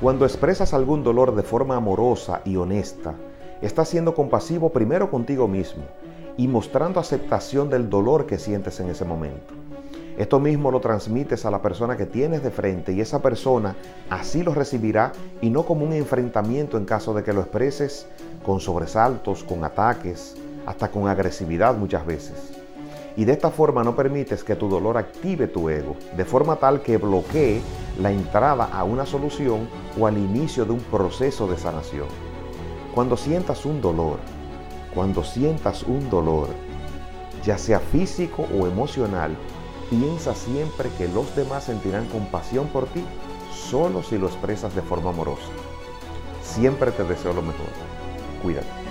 Cuando expresas algún dolor de forma amorosa y honesta, estás siendo compasivo primero contigo mismo y mostrando aceptación del dolor que sientes en ese momento. Esto mismo lo transmites a la persona que tienes de frente y esa persona así lo recibirá y no como un enfrentamiento en caso de que lo expreses con sobresaltos, con ataques, hasta con agresividad muchas veces. Y de esta forma no permites que tu dolor active tu ego, de forma tal que bloquee la entrada a una solución o al inicio de un proceso de sanación. Cuando sientas un dolor, cuando sientas un dolor, ya sea físico o emocional, Piensa siempre que los demás sentirán compasión por ti solo si lo expresas de forma amorosa. Siempre te deseo lo mejor. Cuídate.